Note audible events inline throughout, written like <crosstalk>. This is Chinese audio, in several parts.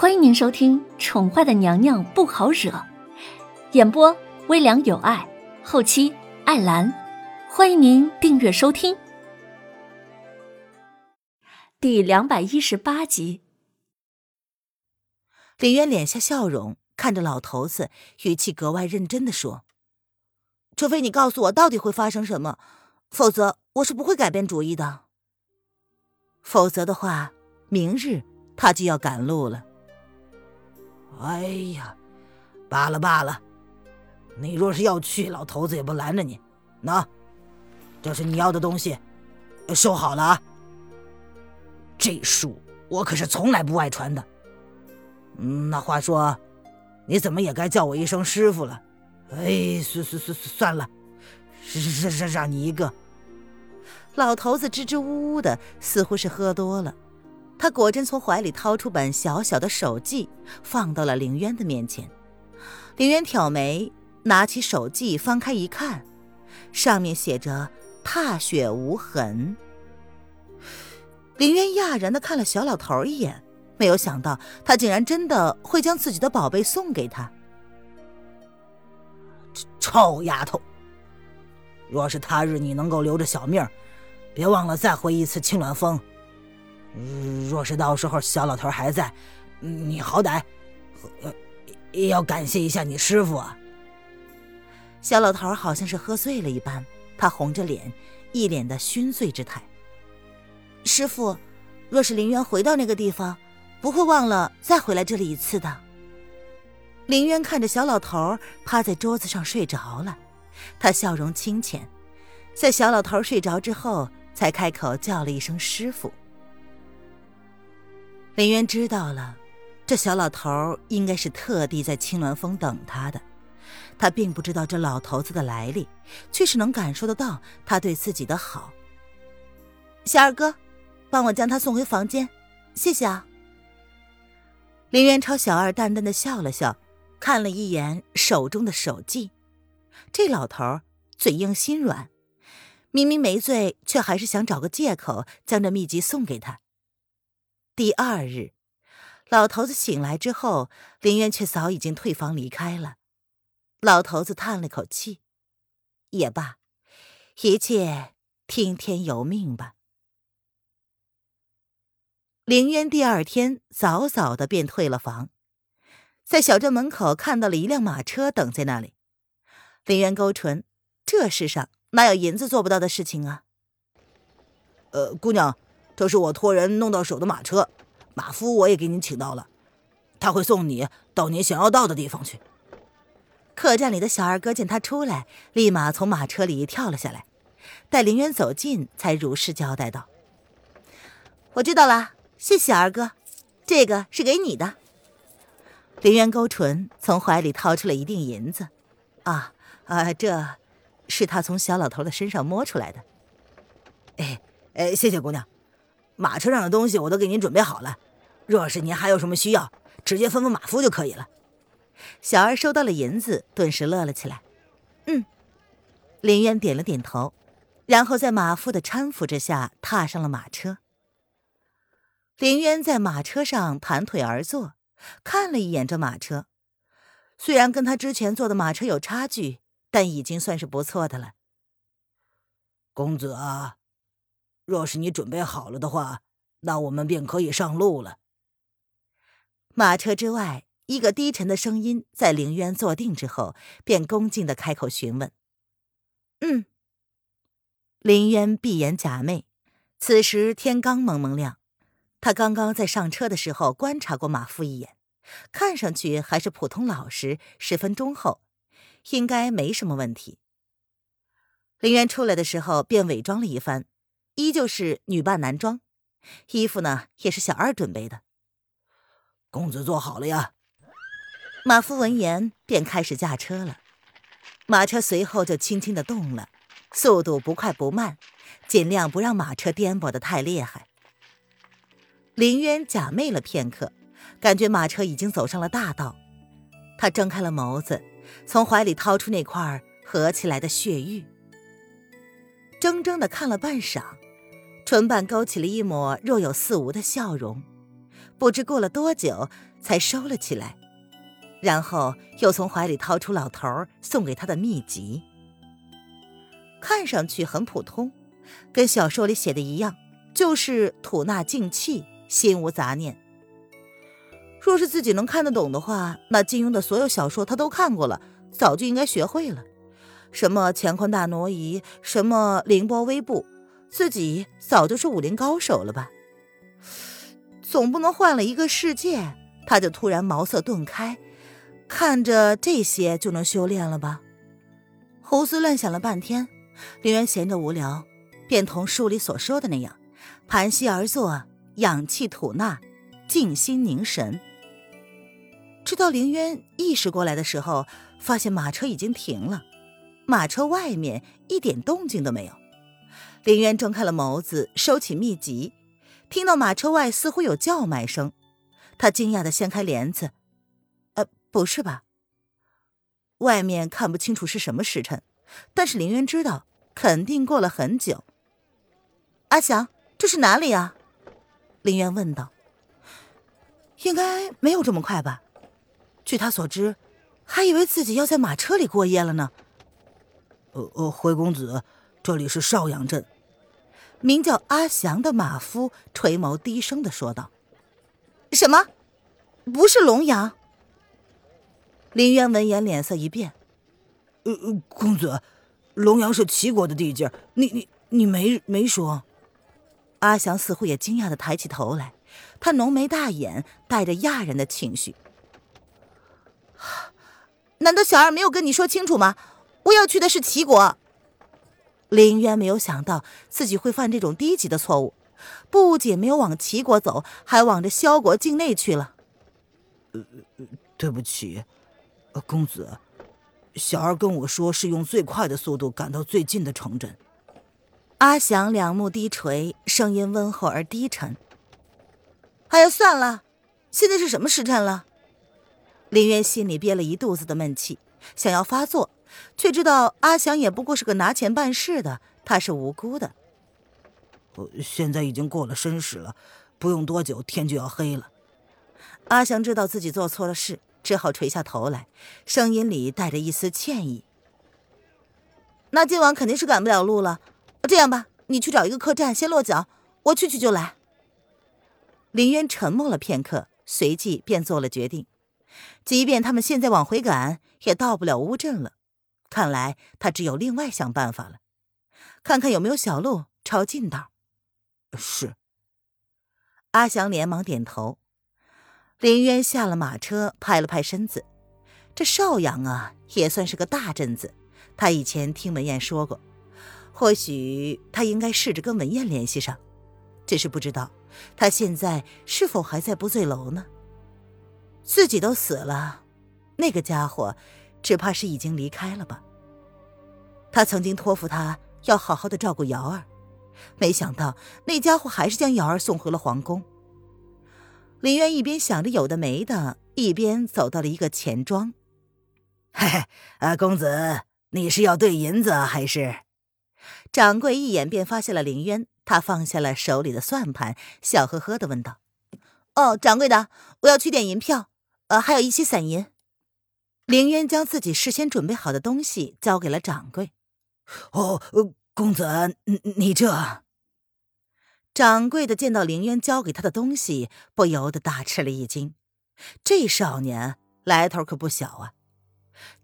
欢迎您收听《宠坏的娘娘不好惹》，演播微凉有爱，后期艾兰。欢迎您订阅收听。第两百一十八集，林渊脸下笑容，看着老头子，语气格外认真的说：“除非你告诉我到底会发生什么，否则我是不会改变主意的。否则的话，明日他就要赶路了。”哎呀，罢了罢了，你若是要去，老头子也不拦着你。喏，这是你要的东西，收好了啊。这书我可是从来不外传的。那话说，你怎么也该叫我一声师傅了？哎，算算算算了，让让让你一个。老头子支支吾吾的，似乎是喝多了。他果真从怀里掏出本小小的手记，放到了凌渊的面前。凌渊挑眉，拿起手记翻开一看，上面写着“踏雪无痕”。凌渊讶然的看了小老头一眼，没有想到他竟然真的会将自己的宝贝送给他。臭丫头！若是他日你能够留着小命，别忘了再回一次青鸾峰。若是到时候小老头还在，你好歹也要感谢一下你师傅啊。小老头好像是喝醉了一般，他红着脸，一脸的醺醉之态。师傅，若是林渊回到那个地方，不会忘了再回来这里一次的。林渊看着小老头趴在桌子上睡着了，他笑容清浅，在小老头睡着之后，才开口叫了一声师傅。林渊知道了，这小老头应该是特地在青鸾峰等他的。他并不知道这老头子的来历，却是能感受得到他对自己的好。小二哥，帮我将他送回房间，谢谢啊。林渊朝小二淡淡的笑了笑，看了一眼手中的手记。这老头嘴硬心软，明明没醉，却还是想找个借口将这秘籍送给他。第二日，老头子醒来之后，林渊却早已经退房离开了。老头子叹了口气：“也罢，一切听天由命吧。”林渊第二天早早的便退了房，在小镇门口看到了一辆马车等在那里。林渊勾唇：“这世上哪有银子做不到的事情啊？”呃，姑娘。这是我托人弄到手的马车，马夫我也给您请到了，他会送你到你想要到的地方去。客栈里的小二哥见他出来，立马从马车里跳了下来，待林渊走近，才如实交代道：“我知道了，谢谢二哥，这个是给你的。”林渊勾唇，从怀里掏出了一锭银子，啊啊，这是他从小老头的身上摸出来的。哎哎，谢谢姑娘。马车上的东西我都给您准备好了，若是您还有什么需要，直接吩咐马夫就可以了。小二收到了银子，顿时乐了起来。嗯，林渊点了点头，然后在马夫的搀扶之下踏上了马车。林渊在马车上盘腿而坐，看了一眼这马车，虽然跟他之前坐的马车有差距，但已经算是不错的了。公子啊。若是你准备好了的话，那我们便可以上路了。马车之外，一个低沉的声音在凌渊坐定之后，便恭敬的开口询问：“嗯。”林渊闭眼假寐。此时天刚蒙蒙亮，他刚刚在上车的时候观察过马夫一眼，看上去还是普通老实，十分忠厚，应该没什么问题。林渊出来的时候便伪装了一番。依旧是女扮男装，衣服呢也是小二准备的。公子坐好了呀。马夫闻言便开始驾车了，马车随后就轻轻的动了，速度不快不慢，尽量不让马车颠簸的太厉害。林渊假寐了片刻，感觉马车已经走上了大道，他睁开了眸子，从怀里掏出那块合起来的血玉，怔怔的看了半晌。唇瓣勾起了一抹若有似无的笑容，不知过了多久，才收了起来，然后又从怀里掏出老头送给他的秘籍。看上去很普通，跟小说里写的一样，就是吐纳静气，心无杂念。若是自己能看得懂的话，那金庸的所有小说他都看过了，早就应该学会了。什么乾坤大挪移，什么凌波微步，自己早就是武林高手了吧？总不能换了一个世界，他就突然茅塞顿开，看着这些就能修炼了吧？胡思乱想了半天，林渊闲着无聊，便同书里所说的那样，盘膝而坐，养气吐纳，静心凝神。直到林渊意识过来的时候，发现马车已经停了。马车外面一点动静都没有。林渊睁开了眸子，收起秘籍，听到马车外似乎有叫卖声，他惊讶的掀开帘子，呃，不是吧？外面看不清楚是什么时辰，但是林渊知道肯定过了很久。阿祥，这是哪里啊？林渊问道。应该没有这么快吧？据他所知，还以为自己要在马车里过夜了呢。呃呃，回公子，这里是邵阳镇。名叫阿祥的马夫垂眸低声的说道：“什么？不是龙阳？”林渊闻言脸色一变：“呃，公子，龙阳是齐国的地界，你你你没没说？”阿祥似乎也惊讶的抬起头来，他浓眉大眼，带着讶然的情绪：“ <sighs> 难道小二没有跟你说清楚吗？”我要去的是齐国。林渊没有想到自己会犯这种低级的错误，不仅没有往齐国走，还往着萧国境内去了。呃，对不起，公子，小二跟我说是用最快的速度赶到最近的城镇。阿祥两目低垂，声音温厚而低沉。哎呀，算了，现在是什么时辰了？林渊心里憋了一肚子的闷气，想要发作。却知道阿祥也不过是个拿钱办事的，他是无辜的。现在已经过了申时了，不用多久天就要黑了。阿祥知道自己做错了事，只好垂下头来，声音里带着一丝歉意。那今晚肯定是赶不了路了。这样吧，你去找一个客栈先落脚，我去去就来。林渊沉默了片刻，随即便做了决定。即便他们现在往回赶，也到不了乌镇了。看来他只有另外想办法了，看看有没有小路抄近道。是。阿祥连忙点头。林渊下了马车，拍了拍身子。这邵阳啊，也算是个大镇子。他以前听文燕说过，或许他应该试着跟文燕联系上。只是不知道他现在是否还在不醉楼呢？自己都死了，那个家伙。只怕是已经离开了吧。他曾经托付他要好好的照顾瑶儿，没想到那家伙还是将瑶儿送回了皇宫。林渊一边想着有的没的，一边走到了一个钱庄。嘿嘿，啊，公子，你是要兑银子还是？掌柜一眼便发现了林渊，他放下了手里的算盘，笑呵呵的问道：“哦，掌柜的，我要取点银票，呃，还有一些散银。”凌渊将自己事先准备好的东西交给了掌柜。哦，公子，你你这……掌柜的见到凌渊交给他的东西，不由得大吃了一惊。这少年来头可不小啊！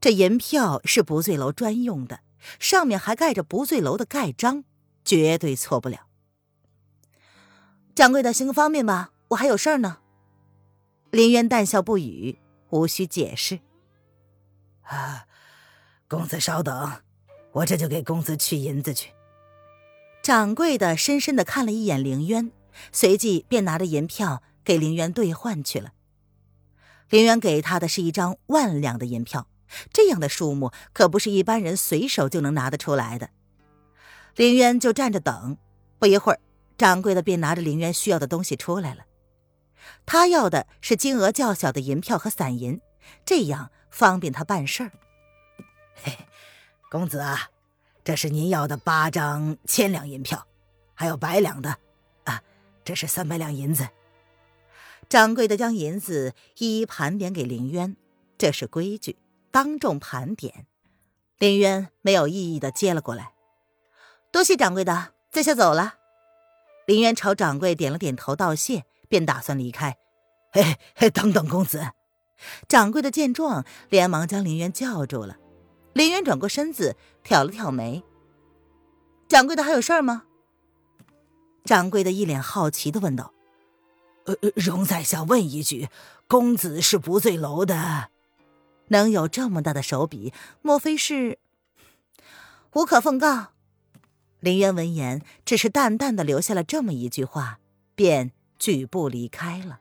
这银票是不醉楼专用的，上面还盖着不醉楼的盖章，绝对错不了。掌柜的，行个方便吧，我还有事儿呢。凌渊淡笑不语，无需解释。啊，公子稍等，我这就给公子取银子去。掌柜的深深的看了一眼凌渊，随即便拿着银票给凌渊兑换去了。凌渊给他的是一张万两的银票，这样的数目可不是一般人随手就能拿得出来的。凌渊就站着等，不一会儿，掌柜的便拿着凌渊需要的东西出来了。他要的是金额较小的银票和散银，这样。方便他办事儿。嘿，公子啊，这是您要的八张千两银票，还有百两的，啊，这是三百两银子。掌柜的将银子一一盘点给林渊，这是规矩，当众盘点。林渊没有异议的接了过来，多谢掌柜的，在下走了。林渊朝掌柜点了点头道谢，便打算离开。嘿，嘿，等等，公子！掌柜的见状，连忙将林渊叫住了。林渊转过身子，挑了挑眉：“掌柜的还有事儿吗？”掌柜的一脸好奇的问道：“呃，容在下问一句，公子是不醉楼的，能有这么大的手笔，莫非是？”无可奉告。林渊闻言，只是淡淡的留下了这么一句话，便举步离开了。